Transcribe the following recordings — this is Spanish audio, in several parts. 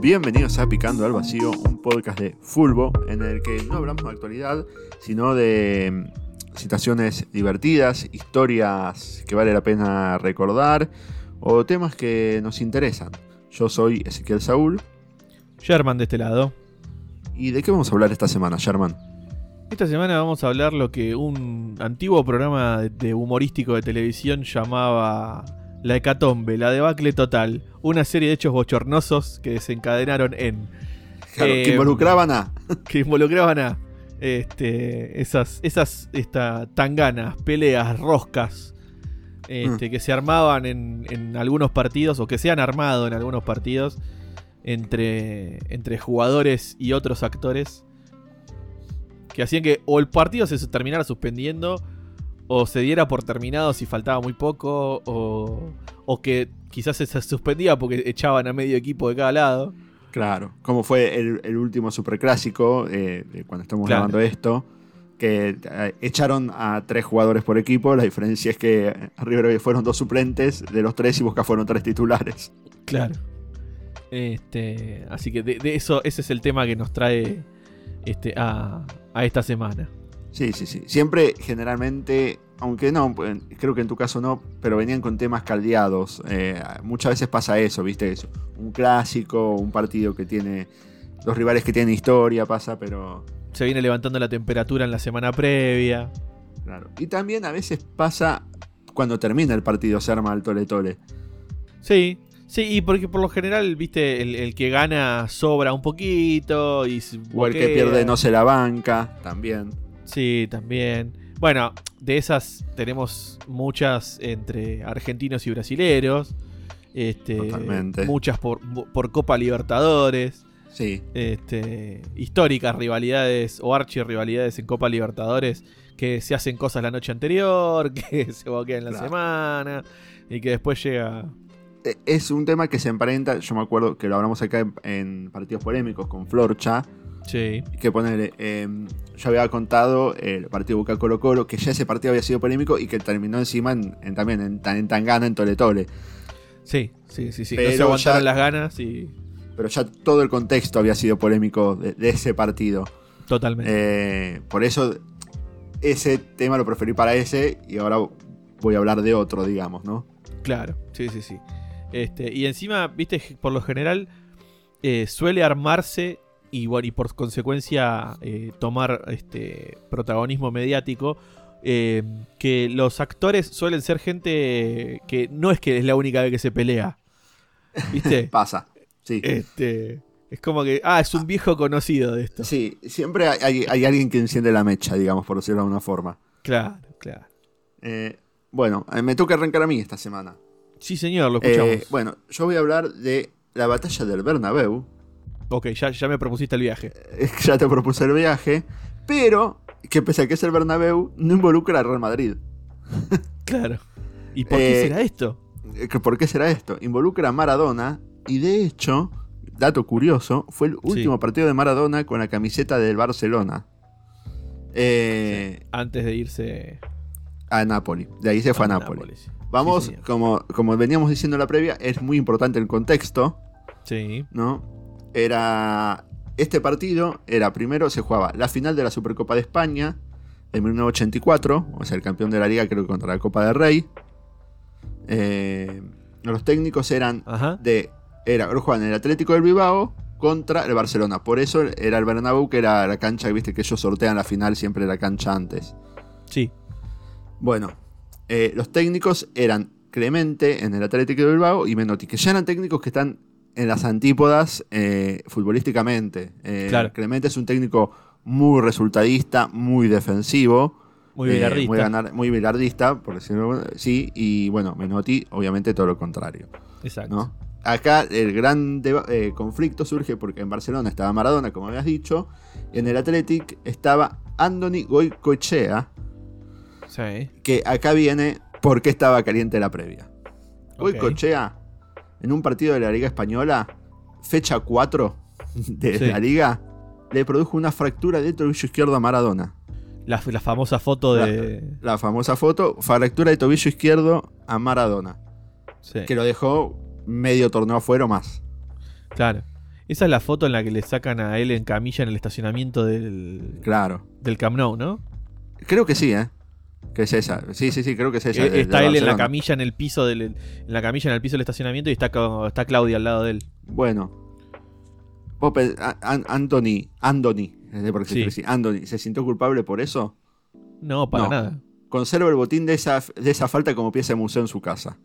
Bienvenidos a Picando al Vacío, un podcast de Fulbo en el que no hablamos de actualidad, sino de mm, situaciones divertidas, historias que vale la pena recordar o temas que nos interesan. Yo soy Ezequiel Saúl. Sherman de este lado. ¿Y de qué vamos a hablar esta semana, Sherman? Esta semana vamos a hablar lo que un antiguo programa de humorístico de televisión llamaba La Hecatombe, la debacle total. Una serie de hechos bochornosos que desencadenaron en. Claro, Eh, que involucraban a. que involucraban a este, esas, esas esta, tanganas, peleas, roscas este, que se armaban en, en algunos partidos o que se han armado en algunos partidos entre, entre jugadores y otros actores que hacían que o el partido se terminara suspendiendo o se diera por terminado si faltaba muy poco o, o que quizás se suspendía porque echaban a medio equipo de cada lado. Claro, como fue el, el último superclásico, eh, cuando estamos Claro. grabando esto, que eh, echaron a tres jugadores por equipo. La diferencia es que River fueron dos suplentes de los tres y Boca fueron tres titulares. Claro. Este, así que de, de eso, ese es el tema que nos trae este, a, a esta semana. Sí, sí, sí. Siempre, generalmente, aunque no, creo que en tu caso no, pero venían con temas caldeados. Eh, muchas veces pasa eso, ¿viste? Eso. Un clásico, un partido que tiene. Los rivales que tienen historia, pasa, pero. Se viene levantando la temperatura en la semana previa. Claro. Y también a veces pasa cuando termina el partido, se arma el tole-tole. Sí, sí, y porque por lo general, viste, el, el que gana sobra un poquito y O el que pierde no se la banca, también. Sí, también. Bueno, de esas tenemos muchas entre argentinos y brasileros. Este, Totalmente. Muchas por, por Copa Libertadores. Sí. este, históricas rivalidades o archirrivalidades en Copa Libertadores que se hacen cosas la noche anterior, que se boquean la Claro. semana y que después llega. E- Es un tema que se emparenta, yo me acuerdo que lo hablamos acá en, en partidos polémicos con Florcha, Sí, que poner, yo había contado el partido Boca Colo Colo, que ya ese partido había sido polémico y que terminó encima en, en- también en, en Tangana, en Tole Tole. sí, sí, sí, sí. Pero no se aguantaron ya- las ganas y. Pero ya todo el contexto había sido polémico de, de ese partido. Totalmente. Eh, por eso ese tema lo preferí para ese y ahora voy a hablar de otro, digamos, ¿no? Claro, sí, sí, sí. Este, y encima, viste, por lo general eh, suele armarse y, bueno, y por consecuencia eh, tomar este protagonismo mediático. eh, que los actores suelen ser gente que no es que es la única vez que se pelea. ¿Viste? Pasa. Sí. este, es como que, ah, es un viejo conocido de esto. Sí, siempre hay, hay- hay alguien que enciende la mecha, digamos, por decirlo de alguna forma. Claro, claro. Eh, bueno, me toca arrancar a mí esta semana. Sí, señor, lo escuchamos. Eh, bueno, yo voy a hablar de la batalla del Bernabéu. Ok, ya, ya me propusiste el viaje. Eh, ya te propuse el viaje, pero que pese a que es el Bernabéu, no involucra al Real Madrid. Claro. ¿Y por qué Eh, será esto? Eh, ¿Por qué será esto? Involucra a Maradona y de hecho, dato curioso, fue el último partido de Maradona con la camiseta del Barcelona. Eh, Antes de irse A Napoli. De ahí se fue a Napoli. Nápoles. Vamos, Sí, como, como veníamos diciendo en la previa, es muy importante el contexto, Sí, ¿no? Era. Este partido era primero, se jugaba la final de la Supercopa de España en 1984, o sea, el campeón de la liga, creo que contra la Copa del Rey. Eh, los técnicos eran ajá. de. Era, jugaban el Atlético del Bilbao contra el Barcelona. Por eso era el Bernabéu, que era la cancha, viste, que ellos sortean la final siempre la cancha antes. Sí, Bueno, eh, los técnicos eran Clemente en el Atlético de Bilbao y Menotti, que ya eran técnicos que están en las antípodas eh, futbolísticamente. Eh, Claro. Clemente es un técnico muy resultadista, muy defensivo. muy eh, billardista. muy, ganar- muy bilardista, por decirlo sí. Y bueno, Menotti, obviamente todo lo contrario. Exacto. ¿no? Acá el gran conflicto surge porque en Barcelona estaba Maradona, como habías dicho, y en el Athletic estaba Andoni Goicoechea, Sí. que acá viene por qué estaba caliente la previa. Cochea, en un partido de la Liga Española, fecha 4 de Sí. la Liga, le produjo una fractura de tobillo izquierdo a Maradona. La, la famosa foto de. La famosa foto, fractura de tobillo izquierdo a Maradona, Sí, que lo dejó medio torneo afuera o más. claro. Esa es la foto en la que le sacan a él en camilla en el estacionamiento del, Claro. del Camp Nou, ¿no? Creo que sí, ¿eh? Que es esa. Sí, sí, sí, creo que es esa. Eh, está él en la camilla en el piso del en la camilla en el piso del estacionamiento y está, Claudia al lado de él. Bueno. Vos pe- a- An- Anthony, Anthony, se Sí. escribe así, Anthony, ¿se sintió culpable por eso? No, para No. nada. Conserva el botín de esa, de esa falta como pieza de museo en su casa.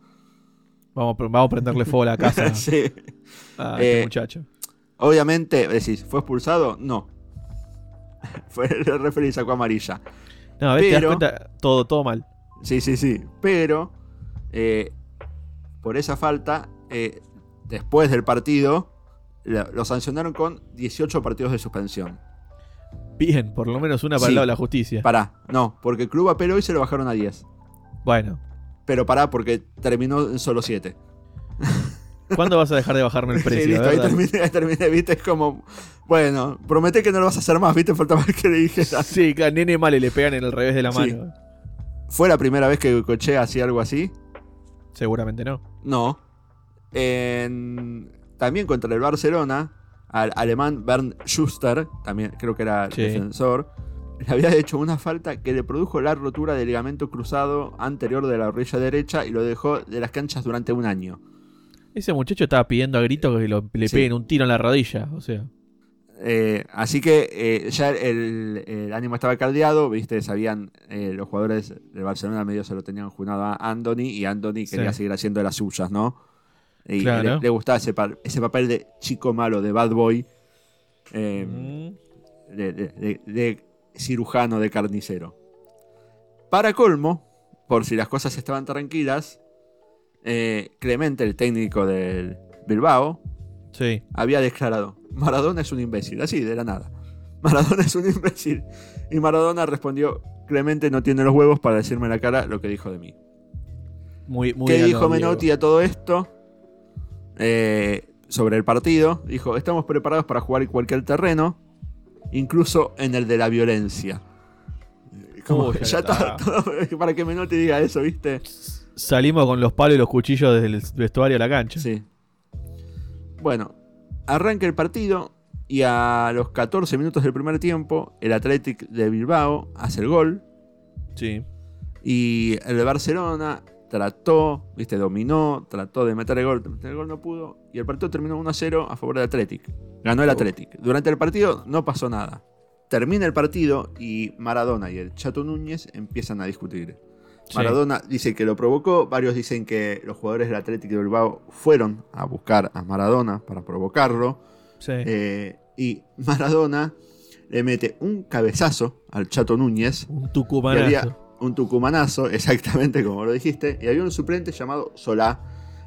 Vamos, a vamos a prenderle fuego a la casa sí. a este Eh, muchacho. Obviamente, decís, ¿fue expulsado? No. Fue el referee sacó amarilla. No, a ver, te das cuenta, todo, todo mal. Sí, sí, sí. Pero, eh, por esa falta, eh, después del partido, lo sancionaron con 18 partidos de suspensión. Bien, por lo menos una para Sí. el lado de la justicia. Pará, no, porque el club apeló y se lo bajaron a 10. Bueno, Pero pará, porque terminó en solo 7. ¿Cuándo vas a dejar de bajarme el precio? Sí, listo, ahí terminé, ahí terminé, viste, es como, bueno, prometé que no lo vas a hacer más, viste, faltaba que le dijera. Sí, que a nene male le pegan en el revés de la Sí. mano. ¿Fue la primera vez que Coche hacía algo así? Seguramente no. No. En- también contra el Barcelona, al alemán Bernd Schuster, también creo que era el Sí. defensor, le había hecho una falta que le produjo la rotura del ligamento cruzado anterior de la rodilla derecha y lo dejó de las canchas durante un año. Ese muchacho estaba pidiendo a grito que lo- le Sí. peguen un tiro en la rodilla. O sea, Eh, así que eh, ya el, el ánimo estaba caldeado, viste, sabían eh, los jugadores del Barcelona medio se lo tenían junado a Anthony y Anthony quería Sí. seguir haciendo de las suyas, ¿no? Y Claro. le, le gustaba ese, pa- ese papel de chico malo, de bad boy, eh, mm, de, de- de- de cirujano, de carnicero. Para colmo, por si las cosas estaban tranquilas, eh, Clemente, el técnico del Bilbao, sí. había declarado, Maradona es un imbécil, así de la nada. Maradona es un imbécil. Y Maradona respondió, Clemente no tiene los huevos para decirme en la cara lo que dijo de mí. Muy, muy ¿Qué dijo. Menotti a todo esto? Eh, sobre el partido. Dijo, estamos preparados para jugar en cualquier terreno, incluso en el de la violencia. Como Uy, ya está, está. todo- para que Menotti diga eso, ¿viste? Salimos con los palos y los cuchillos desde el vestuario a la cancha. Sí. Bueno, arranca el partido y a los 14 minutos del primer tiempo, el Athletic de Bilbao hace el gol Sí. y el de Barcelona trató, viste, dominó, trató de meter el gol, meter el gol no pudo y el partido terminó 1 a 0 a favor del Athletic. Ganó el Oh. Athletic. Durante el partido no pasó nada. Termina el partido y Maradona y el Chato Núñez empiezan a discutir. Sí. Maradona dice que lo provocó, varios dicen que los jugadores del Atlético de Bilbao fueron a buscar a Maradona para provocarlo. Sí. eh, y Maradona le mete un cabezazo al Chato Núñez, un tucumanazo. había un tucumanazo, exactamente como lo dijiste, y había un suplente llamado Solá,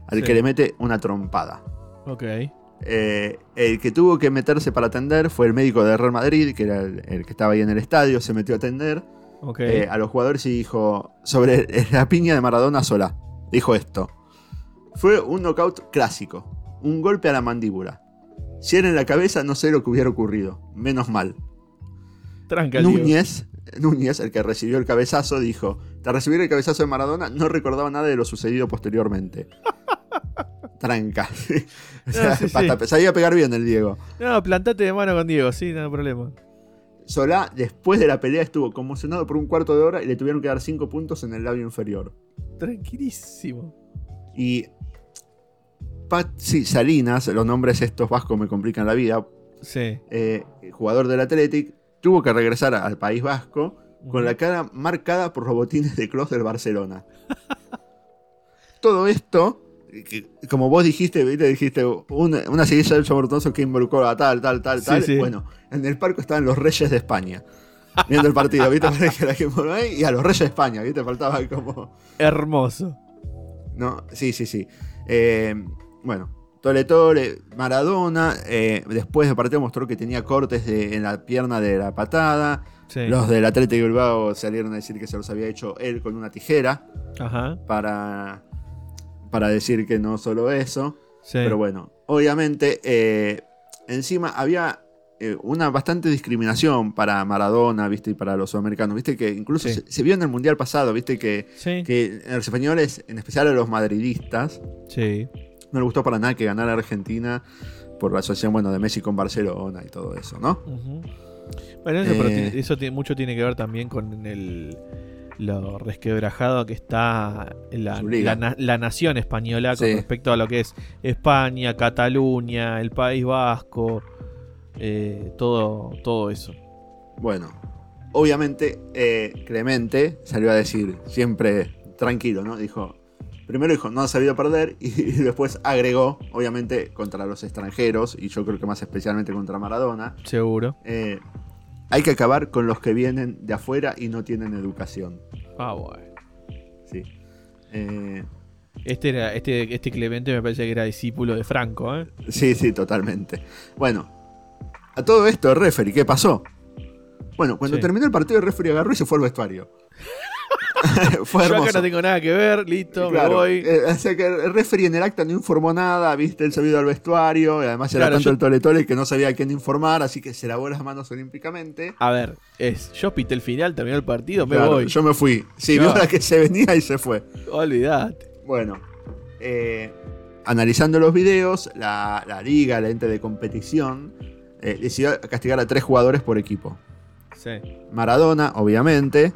al Sí. que le mete una trompada. Ok. Eh, el que tuvo que meterse para atender fue el médico de Real Madrid, que era el, el que estaba ahí en el estadio, se metió a atender. Eh, a los jugadores y dijo sobre la piña de Maradona sola. Dijo esto. Fue un knockout clásico. Un golpe a la mandíbula. Si era en la cabeza, no sé lo que hubiera ocurrido. Menos mal. Tranca. Núñez, Núñez, el que recibió el cabezazo, dijo: Tras recibir el cabezazo de Maradona, no recordaba nada de lo sucedido posteriormente. Tranca. O sea, sí, sí. hasta sabía pegar bien el Diego. No, plantate de mano con Diego, sí, no hay problema. Solá, después de la pelea, estuvo conmocionado por un cuarto de hora y le tuvieron que dar 5 puntos en el labio inferior. Tranquilísimo. Y Patsy Salinas, los nombres estos vascos me complican la vida, Sí. eh, jugador del Athletic, tuvo que regresar al País Vasco con la cara marcada por los botines de Kroos del Barcelona. Todo esto, que, como vos dijiste, ¿viste? dijiste una, una seguidilla del Chabortoso que involucró a tal, tal, tal, Sí, tal. sí. Bueno, en el parque estaban los Reyes de España. Viendo el partido, ¿viste? Y a los Reyes de España, ¿viste? Faltaba como. Hermoso. No, sí, sí, sí. Eh, bueno, Tole Tole, Maradona, eh, después del partido mostró que tenía cortes de- en la pierna de la patada. Sí. Los del Atlético de Bilbao salieron a decir que se los había hecho él con una tijera Ajá. para, para decir que no solo eso. Sí. Pero bueno, obviamente, eh, encima había eh, una bastante discriminación para Maradona, ¿viste? Y para los sudamericanos, ¿viste? Que incluso Sí. se, se vio en el Mundial pasado, ¿viste? Que, Sí. que los españoles, en especial a los madridistas, Sí. no le gustó para nada que ganara Argentina por la asociación bueno, de Messi con Barcelona y todo eso, ¿no? Ujú. Bueno, eso, pero Eh. eso mucho tiene que ver también con el lo resquebrajado que está la, la na- la nación española con Sí. respecto a lo que es España, Cataluña, el País Vasco, eh, todo, todo eso. Bueno, obviamente eh, Clemente salió a decir, siempre tranquilo, ¿no? Dijo, primero dijo, no ha sabido perder y, después agregó, obviamente, contra los extranjeros y yo creo que más especialmente contra Maradona, Seguro. eh, hay que acabar con los que vienen de afuera y no tienen educación. Ah, bueno. Sí. Eh, Este, era, este, este Clemente me parece que era discípulo de Franco, ¿eh? sí, sí, totalmente. Bueno, a todo esto, el referee, ¿qué pasó? Bueno, cuando Sí. terminó el partido, el referee agarró y se fue al vestuario. fue Yo hermoso. acá no tengo nada que ver, listo, Claro, me voy. eh, o sea que el referee en el acta no informó nada, viste, él se había ido al vestuario, y además era Claro, tanto yo- el tole tole que no sabía a quién informar, así que se lavó las manos olímpicamente. A ver, es, yo pité el final, terminó el partido, me Claro, voy. Yo me fui. Sí, Yo- vio la que se venía y se fue. Olvídate. Bueno, eh, analizando los videos, la, la liga, la ente de competición, eh, decidió castigar a tres jugadores por equipo. Sí. Maradona, obviamente.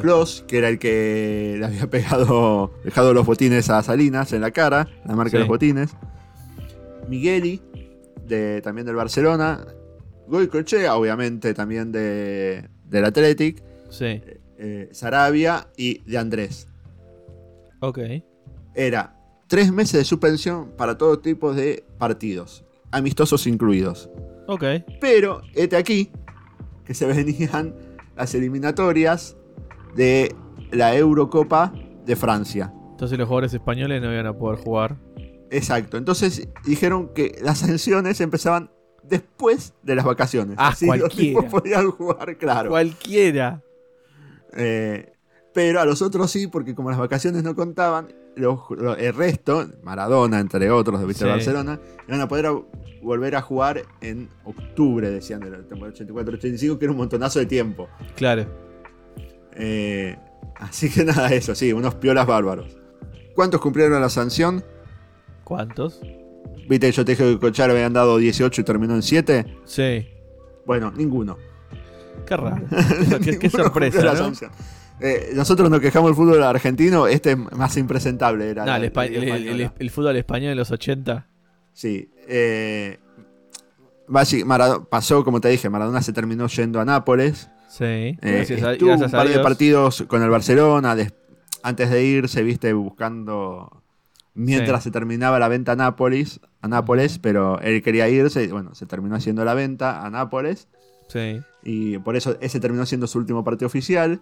Klos, que era el que le había pegado, dejado los botines a Salinas en la cara, la marca Sí. de los botines. Migueli, de, también del Barcelona. Goicoechea, obviamente también de, del Athletic. Sí, eh, Sarabia y de Andrés. ok. Era tres meses de suspensión para todo tipo de partidos, amistosos incluidos. Ok. Pero, este aquí, que se venían las eliminatorias de la Eurocopa de Francia. Entonces los jugadores españoles no iban a poder jugar. Exacto. Entonces dijeron que las sanciones empezaban después de las vacaciones. Ah, Así los cualquiera. tipos podían jugar, claro. Cualquiera. Eh, pero a los otros sí, porque como las vacaciones no contaban, los- el resto, Maradona, entre otros, de Vista Sí. Barcelona, iban a poder a- volver a jugar en octubre, decían, de la temporada 84-85, que era un montonazo de tiempo. Claro. Eh, así que nada, eso, sí, unos piolas bárbaros. ¿Cuántos cumplieron la sanción? ¿Cuántos? Viste, yo te dije que Cochar habían dado 18 y terminó en 7. Sí. Bueno, ninguno. Qué raro. Qué, sorpresa, ¿no? Eh, nosotros nos quejamos del fútbol argentino, este es más impresentable. Era el, el- el- española. el fútbol español de los 80. Sí. eh, pasó, como te dije, Maradona se terminó yendo a Nápoles. Sí. Eh, gracias a, estuvo gracias un a par de Dios. partidos con el Barcelona. antes de irse, viste, buscando. Mientras Sí. se terminaba la venta a Nápoles, a Nápoles, pero él quería irse. y Bueno, se terminó haciendo la venta a Nápoles. Sí. Y por eso ese terminó siendo su último partido oficial.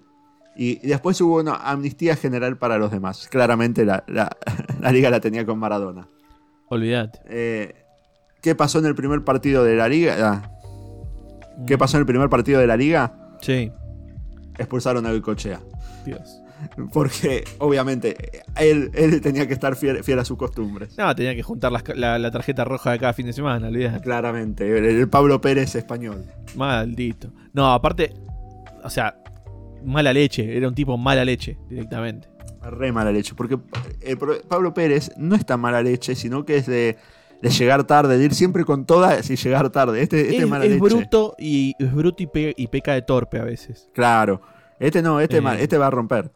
Y después hubo una amnistía general para los demás. Claramente la, la- la liga la tenía con Maradona. Olvídate. Eh, ¿Qué pasó en el primer partido de la liga? Ah, ¿Qué Mm. pasó en el primer partido de la liga? Sí. Expulsaron a Goicochea. Dios. Porque, obviamente, él, él tenía que estar fiel, fiel a sus costumbres. No, tenía que juntar la, la tarjeta roja de cada fin de semana, olvídate. Claramente, el, el Pablo Pérez español. Maldito. No, aparte, o sea, mala leche. Era un tipo mala leche, directamente. Re mala leche. Porque el pro- Pablo Pérez no es tan mala leche, sino que es de, de llegar tarde, de ir siempre con todas y llegar tarde. Este, este es, es mala es leche. bruto y es bruto y, pe- y peca de torpe a veces. Claro. Este no, este, Eh. ma- este va a romper.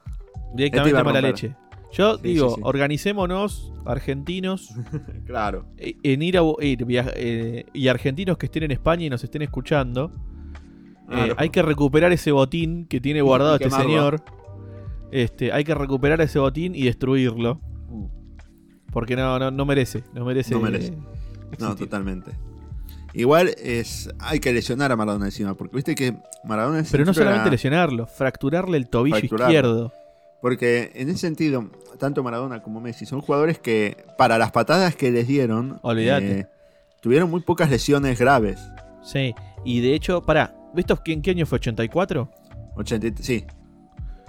Directamente iba a mala romper. leche. Yo Sí, digo, sí, sí. organicémonos, argentinos, Claro. eh, en ir a ir eh, y argentinos que estén en España y nos estén escuchando. eh, hay que recuperar ese botín que tiene guardado este señor. Este, hay que recuperar ese botín y destruirlo. Porque no, no, no merece. No merece. No merece. eh, No, totalmente. Igual es hay que lesionar a Maradona encima, porque viste que Maradona es Pero no solamente la- lesionarlo, fracturarle el tobillo Fracturarlo. izquierdo. Porque en ese sentido, tanto Maradona como Messi son jugadores que, para las patadas que les dieron, Olvídate. eh, tuvieron muy pocas lesiones graves. Sí. Y de hecho, pará, ¿viste en qué año fue? ¿84? 80, sí.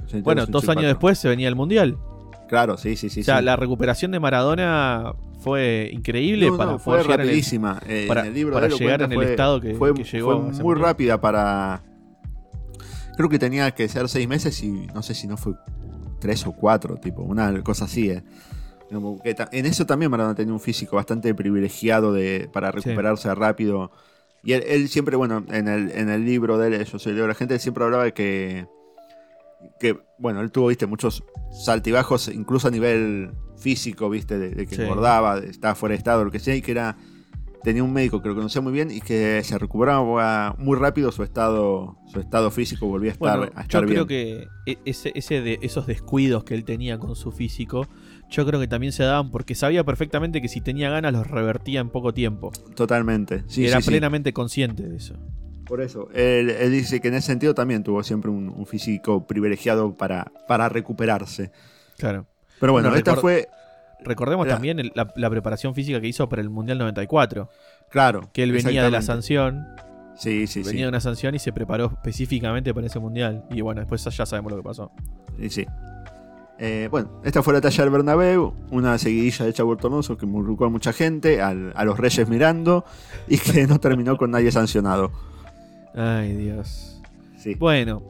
82, Bueno, dos 84. años después se venía el Mundial. Claro, sí, sí, sí. o sea, sí. la recuperación de Maradona fue increíble No, para no, fue el- rapidísima. Eh, para- en el libro para de él lo llegar en el estado que- fue, que llegó fue muy rápida para. Creo que tenía que ser seis meses y no sé si no fue tres o cuatro, tipo, una cosa así, eh. En eso también Maradona tenía un físico bastante privilegiado de, para recuperarse rápido. Y él, siempre, bueno, en el, en el libro de él, Yo soy la gente siempre hablaba de que, que, bueno, él tuvo, viste, muchos saltibajos, incluso a nivel físico, viste, de, que engordaba, estaba fuera de estado, lo que sea, y que era tenía un médico que lo conocía muy bien y que se recuperaba muy rápido su estado, su estado físico, volvía a estar, a yo creo que e, ese, ese de esos descuidos que él tenía con su físico, yo creo que también se daban porque sabía perfectamente que si tenía ganas los revertía en poco tiempo. Totalmente. Sí, Era plenamente consciente de eso. Por eso, él, dice que en ese sentido también tuvo siempre un, físico privilegiado para, para recuperarse. Claro. Pero bueno, esta fue Recordemos también la, preparación física que hizo para el Mundial 94. Claro. Que él venía de la sanción. Sí, sí, venía de una sanción y se preparó específicamente para ese Mundial. Y bueno, después ya sabemos lo que pasó. Sí, sí. Eh, bueno, esta fue la talla del Bernabéu, una seguidilla de Chavo Tornoso que involucró a mucha gente, a los Reyes mirando y que no terminó con nadie sancionado. Ay, Dios. Sí. Bueno,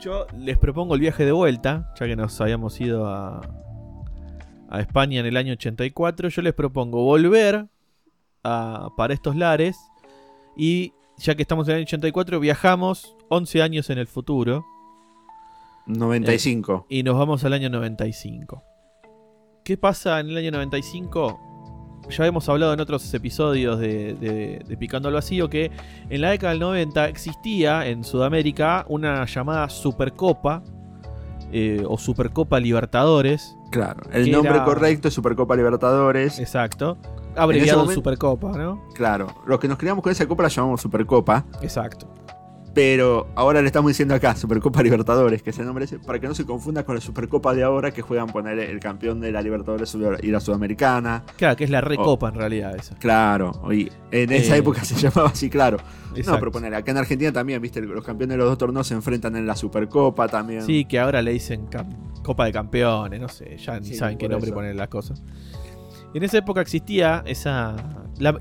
yo les propongo el viaje de vuelta, ya que nos habíamos ido a, a España en el año 84, yo les propongo volver a, para estos lares y ya que estamos en el año 84, viajamos 11 años en el futuro. 95. Eh, y nos vamos al año 95. ¿Qué pasa en el año 95? Ya hemos hablado en otros episodios de, Picando al Vacío que en la década del 90 existía en Sudamérica una llamada Supercopa eh, o Supercopa Libertadores, Claro, el nombre correcto es Supercopa Libertadores. Exacto. Abreviado Supercopa, ¿no? Claro, los que nos criamos con esa copa la llamamos Supercopa. Exacto. Pero ahora le estamos diciendo acá Supercopa Libertadores, que es el nombre ese, para que no se confunda con la Supercopa de ahora que juegan poner el campeón de la Libertadores y la Sudamericana. Claro, que es la Recopa en realidad esa. Claro, y en esa eh, época se llamaba así, claro. No, pero poner acá en Argentina también, viste, los campeones de los dos torneos se enfrentan en la Supercopa también. Sí, que ahora le dicen Copa de Campeones, no sé, ya ni saben qué nombre poner las cosas. En esa época existía esa.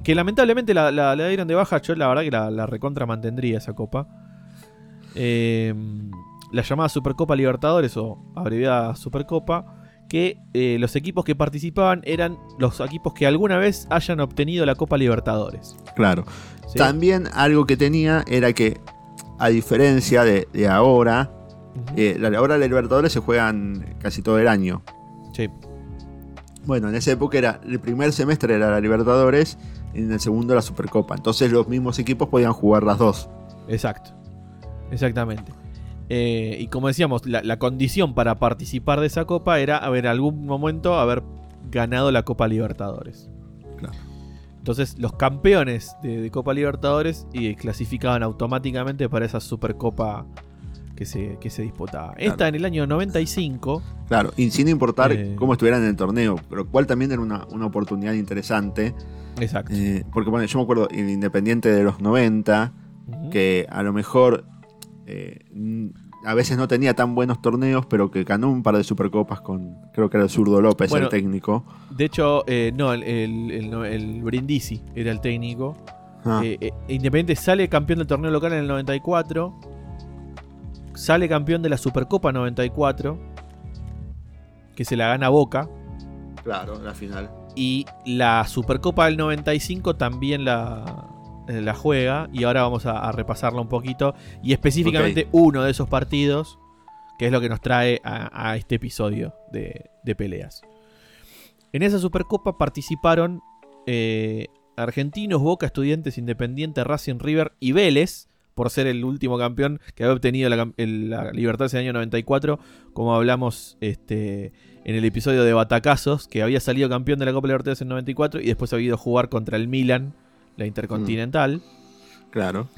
que lamentablemente la, la, dieron de baja. Yo la verdad que la, recontra mantendría esa copa. Eh, la llamada Supercopa Libertadores o abreviada Supercopa. Que eh, los equipos que participaban eran los equipos que alguna vez hayan obtenido la Copa Libertadores. Claro. También algo que tenía era que, a diferencia de, ahora, eh, ahora la Libertadores se juegan casi todo el año. Sí. Bueno, en esa época era el primer semestre era la Libertadores y en el segundo la Supercopa. Entonces los mismos equipos podían jugar las dos. Exacto. Exactamente. Eh, y como decíamos, la, condición para participar de esa copa era haber algún momento haber ganado la Copa Libertadores. Claro. Entonces los campeones de, Copa Libertadores y clasificaban automáticamente para esa Supercopa que se, que se disputaba. Esta en el año 95. Claro, y sin importar eh, cómo estuvieran en el torneo, lo cual también era una, oportunidad interesante. Exacto. Eh, porque bueno, yo me acuerdo, el Independiente de los 90, que a lo mejor eh, a veces no tenía tan buenos torneos, pero que ganó un par de supercopas con, creo que era el zurdo López, el técnico. De hecho, no, el, el, Brindisi era el técnico. Ah. Independiente sale campeón del torneo local en el 94 sale campeón de la Supercopa 94, que se la gana Boca. Claro, la final. Y la Supercopa del 95 también la, la juega. Y ahora vamos a, repasarla un poquito. Y específicamente uno de esos partidos, que es lo que nos trae a, este episodio de, peleas. En esa Supercopa participaron eh, Argentinos, Boca, Estudiantes, Independiente, Racing River y Vélez por ser el último campeón que había obtenido la, la Libertad ese año 94, como hablamos este, en el episodio de Batacazos, que había salido campeón de la Copa Libertadores en 94 y después había ido a jugar contra el Milan, la Intercontinental. Mm. Claro.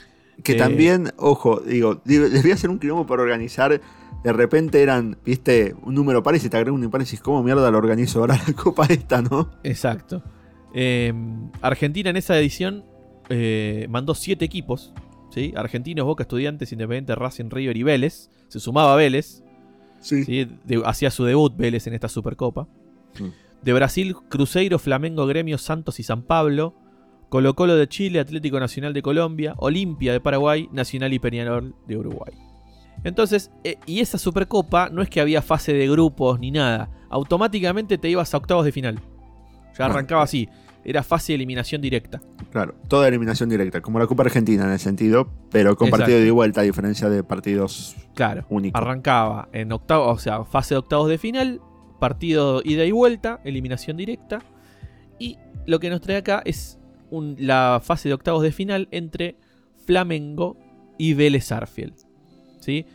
Que eh, también, ojo, digo, les voy a hacer un quilombo para organizar. De repente eran, viste, un número par y se te agrega un impar y ¿cómo mierda lo organizo ahora la copa esta, no? Exacto. Em, Argentina en esa edición eh, mandó siete equipos Argentinos, Boca, Estudiantes, Independiente, Racing, River y Vélez. Se sumaba Vélez. Sí. hacía su debut Vélez en esta Supercopa. De Brasil, Cruzeiro, Flamengo, Gremio, Santos y San Pablo. Colo Colo de Chile, Atlético Nacional de Colombia, Olimpia de Paraguay, Nacional y Peñarol de Uruguay. Entonces, eh, y esa Supercopa no es que había fase de grupos ni nada. Automáticamente te ibas a octavos de final. Ya arrancaba así. Era fase de eliminación directa. Claro, toda eliminación directa, como la Copa Argentina en el sentido, pero con partido de vuelta, a diferencia de partidos Claro, únicos. arrancaba en octavos, o sea, fase de octavos de final, partido ida y vuelta, eliminación directa. Y lo que nos trae acá es un- la fase de octavos de final entre Flamengo y Vélez Arfield. ¿sí?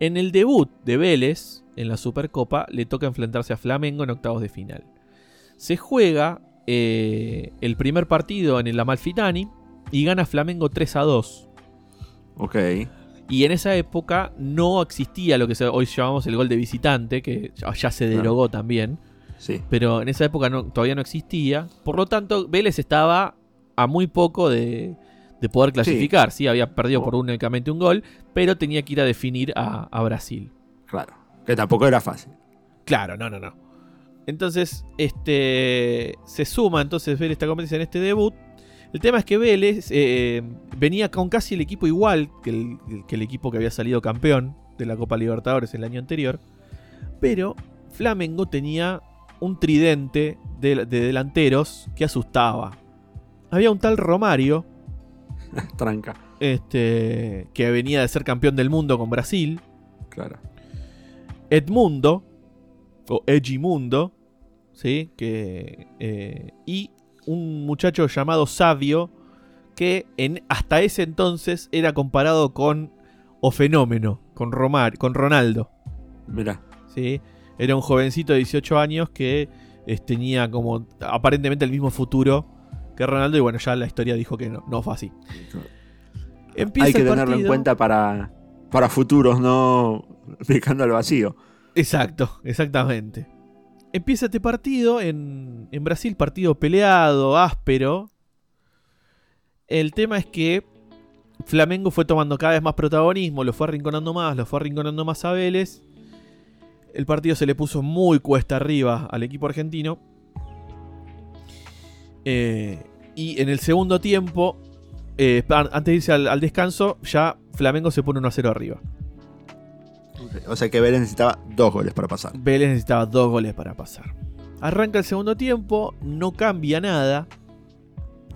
En el debut de Vélez, en la Supercopa, le toca enfrentarse a Flamengo en octavos de final. Se juega eh, el primer partido en el Amalfitani y gana Flamengo 3 a 2. Ok. Y en esa época no existía lo que hoy llamamos el gol de visitante, que ya se derogó también. Sí. Pero en esa época no- todavía no existía. Por lo tanto, Vélez estaba a muy poco de, de poder clasificar. Sí. había perdido por únicamente un gol, pero tenía que ir a definir a, a Brasil. Claro. Que tampoco era fácil. Claro, no, no, no. Entonces, este se suma entonces Vélez esta competencia en este debut. El tema es que Vélez eh, venía con casi el equipo igual que el, que el equipo que había salido campeón de la Copa Libertadores el año anterior. Pero Flamengo tenía un tridente de, de delanteros que asustaba. Había un tal Romario, Tranca. este, que venía de ser campeón del mundo con Brasil. Claro. Edmundo, o Egimundo, ¿sí? Que, eh, y un muchacho llamado Sabio, que en, hasta ese entonces era comparado con O Fenómeno, con, Romar, con Ronaldo. Mira. ¿sí? Era un jovencito de 18 años que tenía como aparentemente el mismo futuro que Ronaldo, y bueno, ya la historia dijo que no, no fue así. Empieza Hay que tenerlo en cuenta para, para futuros, no picando al vacío. Exacto, exactamente. Empieza este partido en, Brasil, partido peleado, áspero. El tema es que Flamengo fue tomando cada vez más protagonismo, lo fue arrinconando más, lo fue arrinconando más a Vélez. El partido se le puso muy cuesta arriba al equipo argentino. Eh, y en el segundo tiempo, eh, an- antes de irse al, al descanso, ya Flamengo se pone 1 a 0 arriba. O sea que Vélez necesitaba dos goles para pasar. Vélez necesitaba dos goles para pasar. Arranca el segundo tiempo, no cambia nada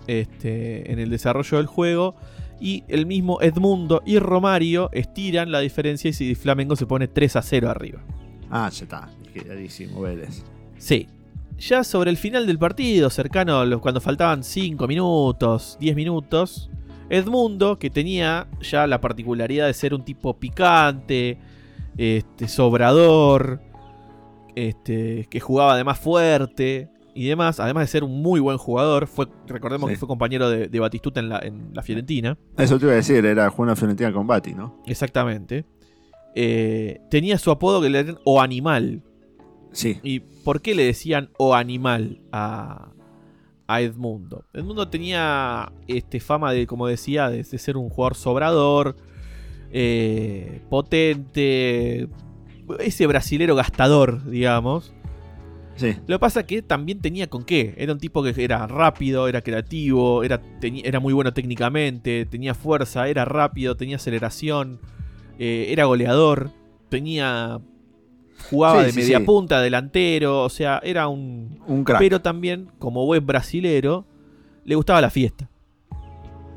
este, en el desarrollo del juego. Y el mismo Edmundo y Romario estiran la diferencia y si Flamengo se pone 3 a 0 arriba. Ah, ya está. Liquidadísimo, Vélez. Sí. Ya sobre el final del partido, cercano a los, cuando faltaban 5 minutos, 10 minutos, Edmundo, que tenía ya la particularidad de ser un tipo picante, este, sobrador, este, que jugaba además fuerte y demás, además de ser un muy buen jugador, fue, recordemos Sí. que fue compañero de, de Batistuta en la, en la Fiorentina. Eso te iba a decir, era Juan Fiorentina con Bati, ¿no? Exactamente. Eh, tenía su apodo que le decían O Animal. Sí. ¿Y por qué le decían O Animal a, a Edmundo? Edmundo tenía este, fama de, como decía, de, de ser un jugador sobrador, eh, potente, ese brasilero gastador, digamos. Sí. Lo que pasa que también tenía con qué. Era un tipo que era rápido, era creativo, era, era muy bueno técnicamente, tenía fuerza, era rápido, tenía aceleración, eh, era goleador, tenía. jugaba Sí, de sí, media punta, delantero, o sea, era un. Un crack. Pero también, como buen brasilero, le gustaba la fiesta.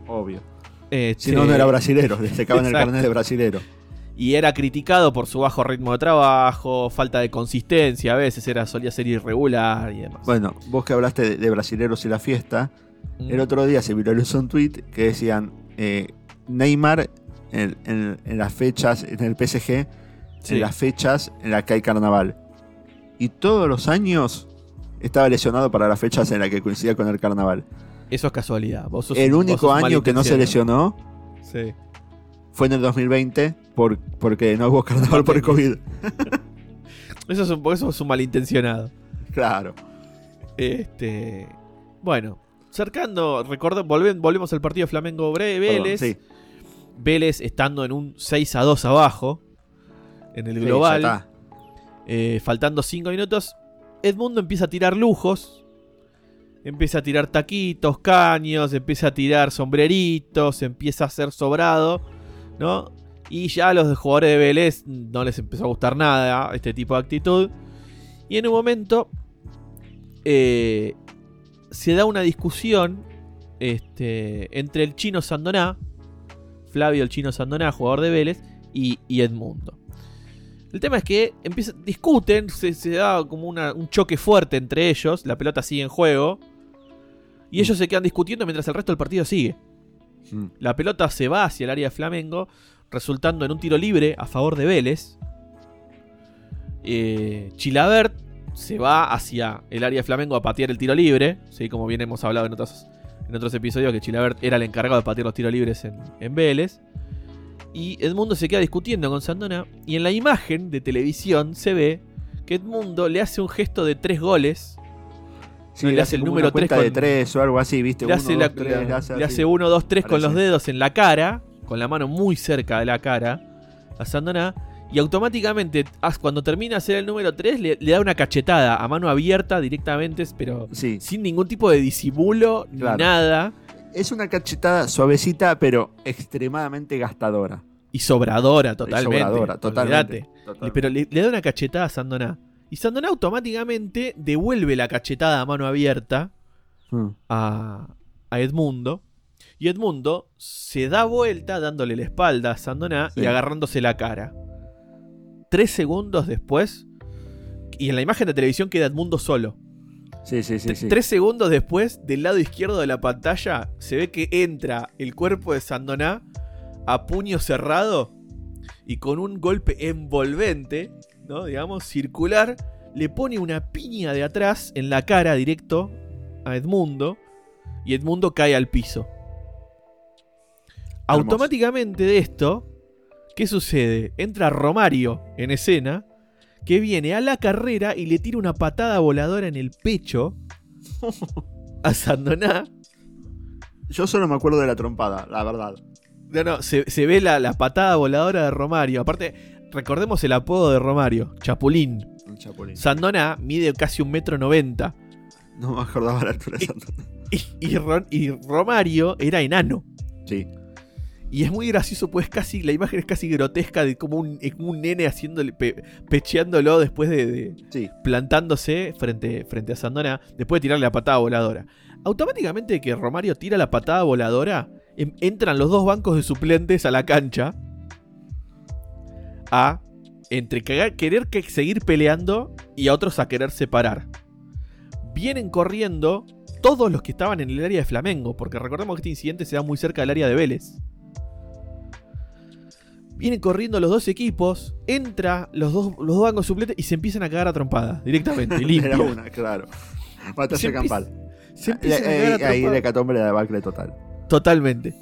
Obvio. Este, Si no, no era brasilero. Le sacaban el carnet de brasilero. Y era criticado por su bajo ritmo de trabajo, falta de consistencia, a veces era, solía ser irregular y demás. Bueno, vos que hablaste de, de brasileros y la fiesta, Mm. el otro día se viralizó un tweet que decían eh, Neymar en, en- en las fechas, en el PSG, Sí. en las fechas en las que hay carnaval. Y todos los años estaba lesionado para las fechas en las que coincidía con el carnaval. Eso es casualidad. Vos sos- el vos único sos año que no se lesionó Sí. fue en el 2020 por, porque no hubo carnaval por el COVID. Eso es un, eso es un malintencionado. Claro. Este. Bueno, cercando, recuerdo, volven- volvemos al partido Flamengo Bre- Vélez. Perdón, sí. Vélez estando en un 6 a 2 abajo. En el global. eh, faltando 5 minutos. Edmundo empieza a tirar lujos. Empieza a tirar taquitos, caños, empieza a tirar sombreritos, empieza a ser sobrado, ¿no? Y ya a los jugadores de Vélez no les empezó a gustar nada este tipo de actitud. Y en un momento eh, se da una discusión este, entre el chino Sandoná, Flavio el chino Sandoná, jugador de Vélez, y, Edmundo. El tema es que empiezan, discuten, se, se da como un choque fuerte entre ellos, la pelota sigue en juego, y ellos se quedan discutiendo mientras el resto del partido sigue. Mm. La pelota se va hacia el área de Flamengo, resultando en un tiro libre a favor de Vélez. Eh, Chilabert se va hacia el área de Flamengo a patear el tiro libre, ¿sí? como bien hemos hablado en otros, en otros episodios, que Chilabert era el encargado de patear los tiros libres en, en Vélez. Y Edmundo se queda discutiendo con Sandona. Y en la imagen de televisión se ve que Edmundo le hace un gesto de tres goles. Sí, le le hace el número una cuenta tres de con- tres o algo así, ¿viste? Le hace, dos, la- tres, la- le hace le así. hace 1, 2, 3 con los dedos en la cara, con la mano muy cerca de la cara, a Sandona. Y automáticamente, cuando termina de hacer el número 3, le, le da una cachetada a mano abierta directamente, pero Sí, sin ningún tipo de disimulo ni Claro. nada. es una cachetada suavecita, pero extremadamente gastadora. Y sobradora totalmente. Sobradora, totalmente. totalmente. Pero le, le da una cachetada a Sandoná. Y Sandoná automáticamente devuelve la cachetada a mano abierta Mm. a, a Edmundo. Y Edmundo se da vuelta dándole la espalda a Sandoná Sí. y agarrándose la cara. Tres segundos después. Y en la imagen de televisión queda Edmundo solo. Sí, sí, sí. Sí. Tres segundos después, del lado izquierdo de la pantalla, se ve que entra el cuerpo de Sandoná a puño cerrado y con un golpe envolvente, ¿no? Digamos, circular, le pone una piña de atrás en la cara directo a Edmundo y Edmundo cae al piso. Automáticamente de esto, ¿qué sucede? Entra Romario en escena, que viene a la carrera y le tira una patada voladora en el pecho a Sandoná. Yo solo me acuerdo de la trompada, la verdad. No, no, se, se ve la, la patada voladora de Romario. Aparte, recordemos el apodo de Romario, Chapulín. Chapulín. Sandoná mide casi un metro noventa. No me acordaba la altura de Santana. Y, y Romario era enano. Sí. Y es muy gracioso, pues casi, la imagen es casi grotesca de como un, como un nene haciéndole, pe- pecheándolo después de, de- Sí. plantándose frente, frente a Sandona, después de tirarle la patada voladora. Automáticamente que Romario tira la patada voladora, em- entran los dos bancos de suplentes a la cancha a entre querer que seguir peleando y a otros a querer separar. Vienen corriendo todos los que estaban en el área de Flamengo, porque recordemos que este incidente se da muy cerca del área de Vélez. Vienen corriendo los dos equipos, entra los dos, los dos bancos suplentes y se empiezan a cagar a trompadas directamente, limpia. Era una, claro. Batalla campal. Se Eh, a cagar a Ahí la hecatombe de la total. Totalmente.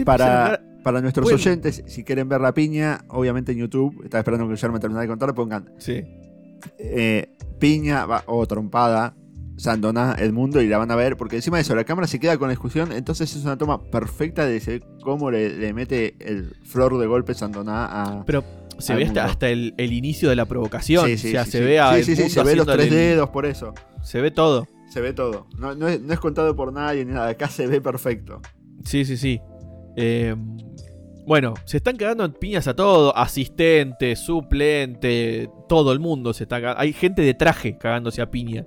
A para, para nuestros Bueno. oyentes, si quieren ver la piña, obviamente en YouTube, estaba esperando que Guillermo terminara de contar, pongan Sí. eh, piña o trompada, Sandoná, Edmundo, y la van a ver, porque encima de eso, la cámara se queda con la discusión, entonces es una toma perfecta de cómo le, le mete el flor de golpe Sandoná a... Pero se ve hasta, mundo. hasta el, el inicio de la provocación. Sí, sí, o sea, sí, se ve a Sí, sí, sí, Edmundo se ve los tres el- dedos por eso. Se ve todo. Se ve todo. No, no es, no es contado por nadie ni nada. Acá se ve perfecto. Sí, sí, sí. Eh, bueno, se están cagando en piñas a todo. Asistente, suplente, todo el mundo se está cagando. Hay gente de traje cagándose a piñas.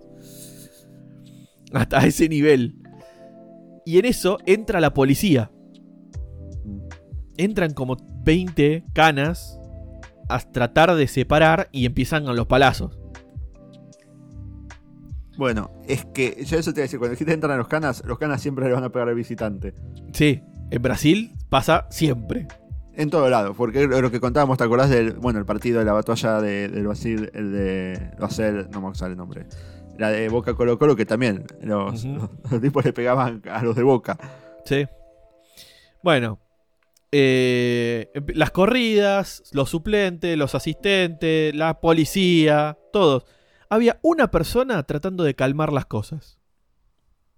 Hasta ese nivel. Y en eso entra la policía. Entran como 20 canas a tratar de separar y empiezan con los palazos. Bueno, es que yo eso te voy a decir. Cuando dijiste entran a los canas, los canas siempre le van a pegar al visitante. Sí, en Brasil pasa siempre. En todo lado. Porque lo que contábamos, ¿te acordás del bueno, el partido de la batalla de- del Brasil? El de. Lo no me sale el nombre. La de Boca Colo Colo, que también los, Ujú. los- los tipos le pegaban a los de Boca. Sí. Bueno. eh, las corridas, los suplentes, los asistentes, la policía, todos. Había una persona tratando de calmar las cosas.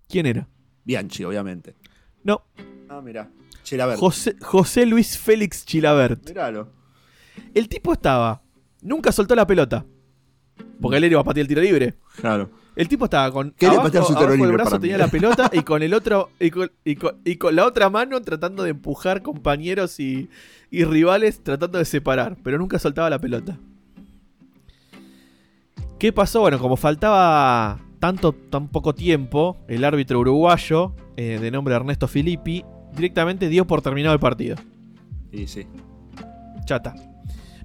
¿Quién era? Bianchi, obviamente. No, Ah, mirá. Chilaver. José, José Luis Félix Chilabert. Miralo. El tipo estaba. Nunca soltó la pelota. Porque él iba a patear el tiro libre. Claro. El tipo estaba con Quería abajo, patear su tiro del libre brazo mí. tenía la pelota y con el otro y con, y con- y con la otra mano tratando de empujar compañeros y, y rivales tratando de separar, pero nunca soltaba la pelota. ¿Qué pasó? Bueno, como faltaba tanto tan poco tiempo, el árbitro uruguayo eh, de nombre Ernesto Filippi directamente dio por terminado el partido. Y sí. Chata.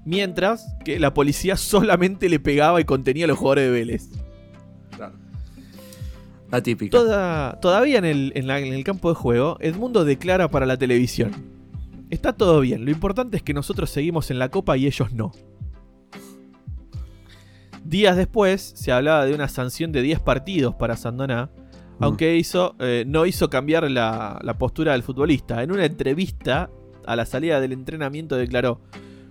Mientras que la policía solamente le pegaba y contenía a los jugadores de Vélez. Claro. La típica. Toda- todavía en el, en la- en el campo de juego, Edmundo declara para la televisión. Está todo bien, lo importante es que nosotros seguimos en la copa y ellos no. Días después se hablaba de una sanción de 10 partidos para Sandoná, aunque hizo, eh, no hizo cambiar la, la postura del futbolista. En una entrevista a la salida del entrenamiento declaró,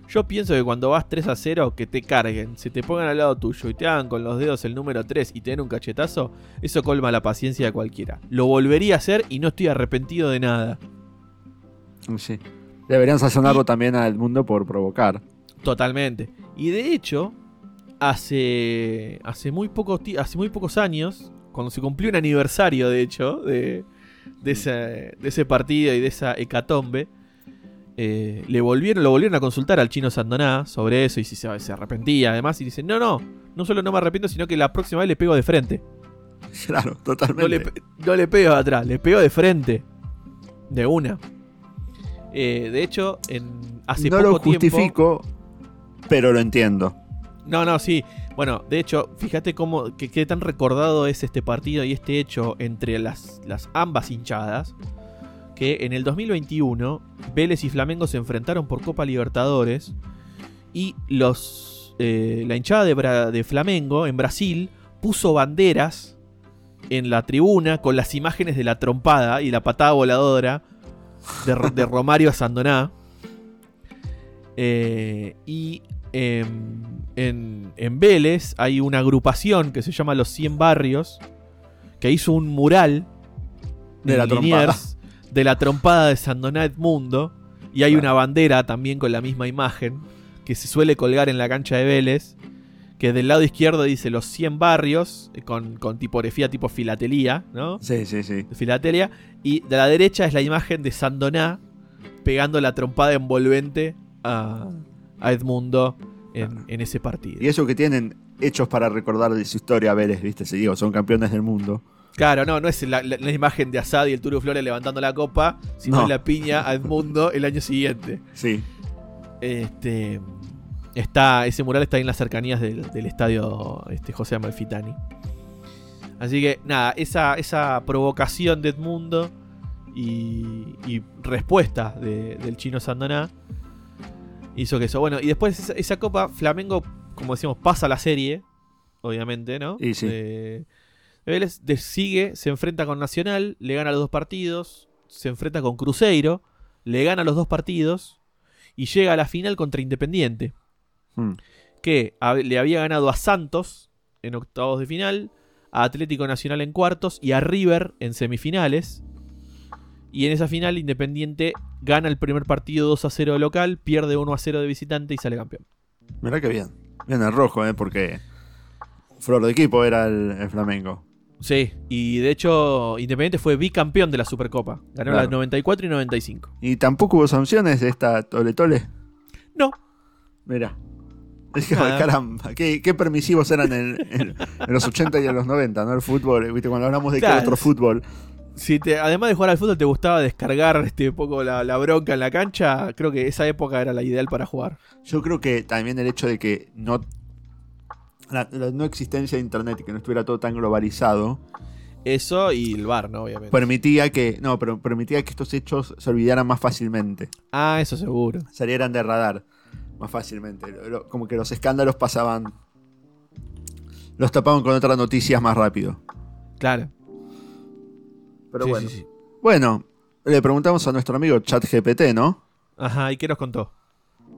yo pienso que cuando vas 3 a 0, que te carguen, se te pongan al lado tuyo y te hagan con los dedos el número 3 y te den un cachetazo, eso colma la paciencia de cualquiera. Lo volvería a hacer y no estoy arrepentido de nada. Sí. Deberían sancionarlo también al mundo por provocar. Totalmente. Y de hecho, hace, hace, muy, hace muy pocos años, cuando se cumplió un aniversario, de hecho, de, de, ese, de ese partido y de esa hecatombe, eh, le volvieron, lo volvieron a consultar al chino Sandoná sobre eso y si se, se arrepentía además y dice, no, no, no solo no me arrepiento, sino que la próxima vez le pego de frente. Claro, No totalmente. le, pe- no le pego de atrás, le pego de frente. De una. Eh, de hecho, en, hace no poco lo tiempo... justifico, pero lo entiendo. No, no, sí. Bueno, de hecho, fíjate cómo que, tan recordado es este partido y este hecho entre las, las ambas hinchadas. Que en el 2021 Vélez y Flamengo se enfrentaron por Copa Libertadores y los eh, la hinchada de, Bra- de Flamengo en Brasil puso banderas en la tribuna con las imágenes de la trompada y la patada voladora de, de Romario a Sandoná. Eh, y em, en, en Vélez hay una agrupación que se llama Los 100 Barrios, que hizo un mural De la trompada. De la trompada de Sandoná Edmundo. Y hay Claro. una bandera también con la misma imagen que se suele colgar en la cancha de Vélez. Que del lado izquierdo dice los 100 barrios, eh, con, con tipografía tipo filatelía, ¿no? Sí, sí, sí. filatelia. Y de la derecha es la imagen de Sandoná pegando la trompada envolvente a, a Edmundo en, en ese partido. Y eso que tienen hechos para recordar de su historia, Vélez, ¿viste? Se digo, son campeones del mundo. Claro, no, no es la, la- la imagen de Asad y el Turo Flores levantando la copa, sino No. la piña a Edmundo el año siguiente. Sí. Este, está, ese mural está ahí en las cercanías del, del estadio este, José Amalfitani. Así que nada, esa, esa provocación de Edmundo y, y respuesta de- del chino Sandoná hizo que eso. Bueno, y después esa, esa copa, Flamengo, como decíamos, pasa la serie, obviamente, ¿no? Y sí. De Vélez sigue, se enfrenta con Nacional, le gana los dos partidos, se enfrenta con Cruzeiro, le gana los dos partidos y llega a la final contra Independiente, Mm. que le había ganado a Santos en octavos de final, a Atlético Nacional en cuartos y a River en semifinales. Y en esa final Independiente gana el primer partido 2 a 0 de local, pierde 1 a 0 de visitante y sale campeón. Mirá que bien. Bien el rojo, ¿eh? Porque flor de equipo era el, el Flamengo. Sí, y de hecho Independiente fue bicampeón de la Supercopa. Ganó Claro. las 94 y 95. Y tampoco hubo sanciones de esta Tole Tole. No, que, Nada. caramba, qué, qué permisivos eran en, en- en los 80 y en los 90, ¿no? El fútbol, ¿viste? Cuando hablamos de que Claro. otro fútbol. Si te, además de jugar al fútbol te gustaba descargar este poco la, la bronca en la cancha, creo que esa época era la ideal para jugar. Yo creo que también el hecho de que no. La, la no existencia de internet y que no estuviera todo tan globalizado Eso y el bar, ¿no? Obviamente. permitía que. No, pero permitía que estos hechos se olvidaran más fácilmente. ah, eso seguro. Salieran de radar más fácilmente. Como que los escándalos pasaban. Los tapaban con otras noticias más rápido. Claro. Pero Sí, bueno. sí, sí. Bueno, le preguntamos a nuestro amigo ChatGPT, ¿no? Ajá, ¿y qué nos contó?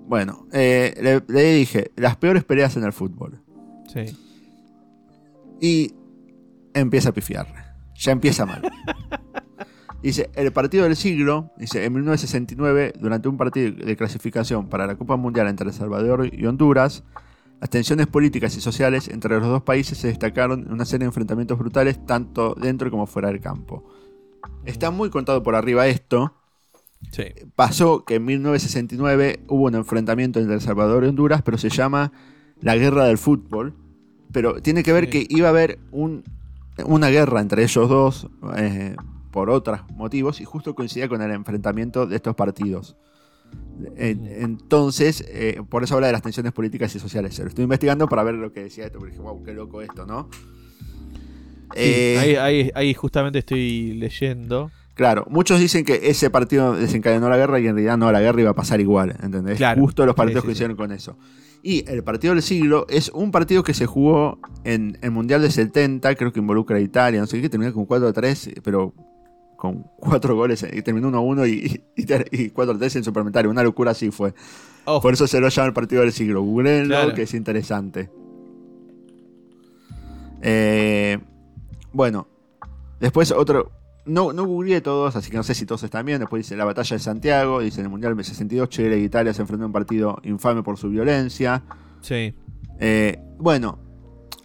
Bueno, eh, le, le dije, las peores peleas en el fútbol. Sí. Y empieza a pifiar. Ya empieza mal. Dice, el partido del siglo, dice, en 1969, durante un partido de clasificación para la Copa Mundial entre El Salvador y Honduras, Las tensiones políticas y sociales entre los dos países se destacaron en una serie de enfrentamientos brutales tanto dentro como fuera del campo. Está muy contado por arriba esto. Sí. Pasó que en 1969 hubo un enfrentamiento entre El Salvador y Honduras, pero se llama la Guerra del Fútbol. Pero tiene que ver Sí. que iba a haber un- una guerra entre ellos dos eh, por otros motivos y justo coincidía con el enfrentamiento de estos partidos. Mm. entonces, eh, por eso habla de las tensiones políticas y sociales. Lo estoy investigando para ver lo que decía esto, porque dije, wow, qué loco esto, ¿no? Sí, Eh, ahí, ahí- ahí justamente estoy leyendo. Claro, muchos dicen que ese partido desencadenó la guerra y en realidad no, la guerra iba a pasar igual, ¿entendés? Claro. Justo los partidos Sí, sí, coincidieron con eso. Y el partido del siglo es un partido que se jugó en el Mundial de 70, creo que involucra a Italia, no sé qué, terminó con 4-3, pero con 4 goles, y terminó 1-1 y, y, ter- y 4-3 en suplementario, una locura así fue. Ojo, Por eso se lo llama el partido del siglo. Googleenlo, Claro. que es interesante. Eh, bueno, después otro. No, no googleé todos, así que no sé si todos están bien. Después dice la batalla de Santiago. Dice en el Mundial del 62, Chile y Italia se enfrentaron a un partido infame por su violencia. sí. Eh, bueno,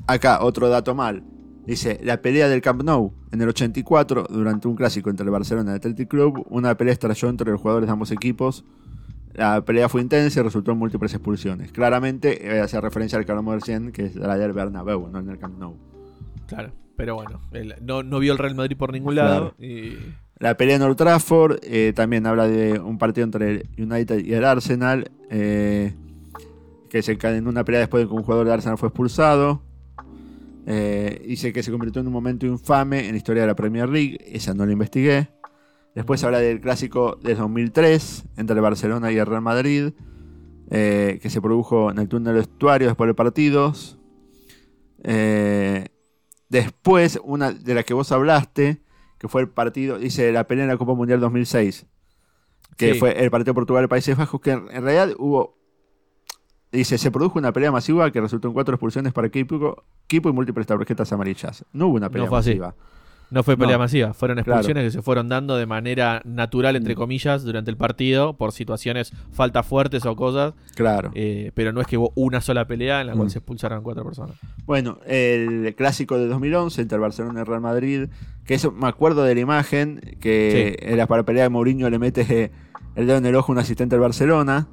acá otro dato mal. Dice, la pelea del Camp Nou en el 84, durante un clásico entre el Barcelona y el Athletic Club, una pelea estalló entre los jugadores de ambos equipos. La pelea fue intensa y resultó en múltiples expulsiones. Claramente eh, hace referencia al que hablamos recién, que es la del Bernabéu, no en el Camp Nou. Claro. Pero bueno, él no, no vio el Real Madrid por ningún lado. Y... La pelea en Old Trafford eh, también habla de un partido entre el United y el Arsenal, eh, que se encadenó una pelea después de que un jugador de Arsenal fue expulsado. Eh, dice que se convirtió en un momento infame en la historia de la Premier League, esa no la investigué. Después habla del clásico de 2003 entre el Barcelona y el Real Madrid, eh, que se produjo en el túnel del estuario después de partidos. Eh, después, una de la que vos hablaste, que fue el partido, dice la pelea en la Copa Mundial 2006, que Sí. fue el partido Portugal y Países Bajos, que en, en realidad hubo, dice, se produjo una pelea masiva que resultó en cuatro expulsiones para equipo, equipo y múltiples tarjetas amarillas. No hubo una pelea No así. No fue pelea No. masiva, fueron Claro. expulsiones que se fueron dando de manera natural, entre Mm. comillas, durante el partido, por situaciones faltas fuertes o cosas, Claro. eh, pero no es que hubo una sola pelea en la cual Mm. se expulsaron cuatro personas. Bueno, el clásico de 2011 entre el Barcelona y el Real Madrid, que eso me acuerdo de la imagen, que en la para pelea de Mourinho le mete el dedo en el ojo a un asistente del Barcelona.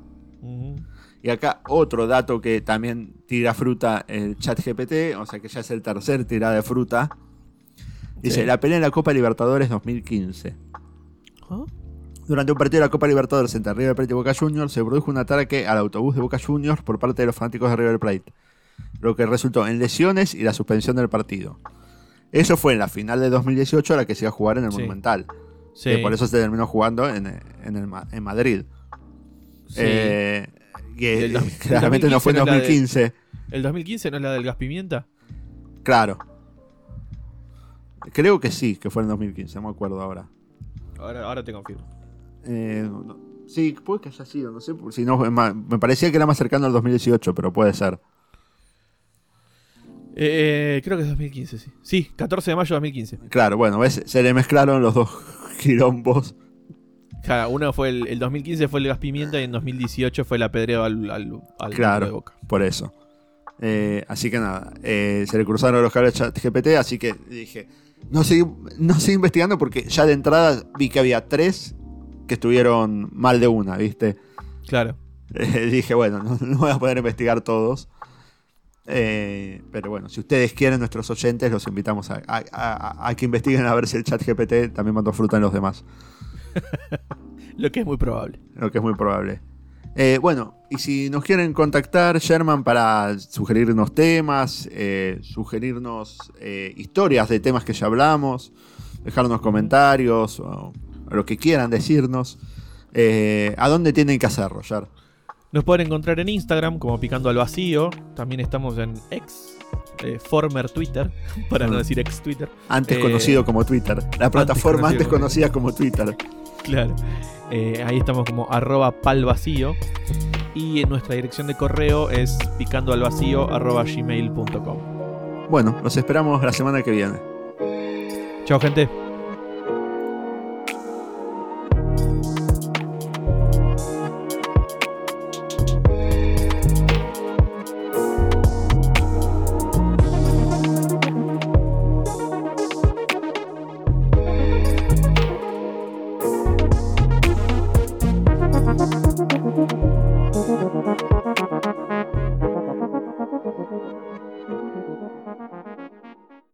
Y acá otro dato que también tira fruta el chat GPT, o sea que ya es el tercer tirada de fruta. Dice, Sí. la pelea en la Copa Libertadores 2015. ¿Ah? Durante un partido de la Copa Libertadores entre River Plate y Boca Juniors se produjo un ataque al autobús de Boca Juniors por parte de los fanáticos de River Plate, lo que resultó en lesiones y la suspensión del partido. Eso fue en la final de 2018 a la que se iba a jugar en el Sí. Monumental, Sí. que por eso se terminó jugando en, en, el Ma- en Madrid. sí. Eh, que del claramente no fue en 2015 no es la de- 2015. ¿El 2015 no es la del gas pimienta? Claro. Creo que sí, que fue en 2015, no me acuerdo ahora. Ahora, ahora te confirmo. Eh, no- sí, puede que haya sido, no sé, si no, me parecía que era más cercano al 2018, pero puede ser. Eh, creo que es 2015, sí. Sí, 14 de mayo de 2015. Claro, bueno, ¿ves? se le mezclaron los dos quilombos. Claro, uno fue el, el 2015 fue el gas pimienta y en 2018 fue el apedreo al, al, al Claro. de Boca. Por eso. Eh, así que nada, eh, se le cruzaron los cables chat GPT, así que dije, no seguí, no seguí investigando porque ya de entrada vi que había tres que estuvieron mal de una, ¿viste? Claro. Eh, dije, bueno, no, no voy a poder investigar todos. Eh, pero bueno, si ustedes quieren, nuestros oyentes, los invitamos a, a- a- a que investiguen a ver si el chat GPT también mandó fruta en los demás. Lo que es muy probable. Lo que es muy probable. Eh, bueno, y si nos quieren contactar, Sherman, para sugerirnos temas, eh, sugerirnos eh, historias de temas que ya hablamos, dejarnos comentarios o, o lo que quieran decirnos, ¿a dónde tienen que hacerlo, Roger? Nos pueden encontrar en Instagram como Picando al Vacío. También estamos en ex, former Twitter, para no Mm. decir ex Twitter. Antes conocido como Twitter. La plataforma conocido antes como- conocida como Twitter. Claro. Eh, ahí estamos como arroba palvacío. Y en nuestra dirección de correo es picandoalvacío arroba gmail.com. Bueno, los esperamos la semana que viene. Chao gente.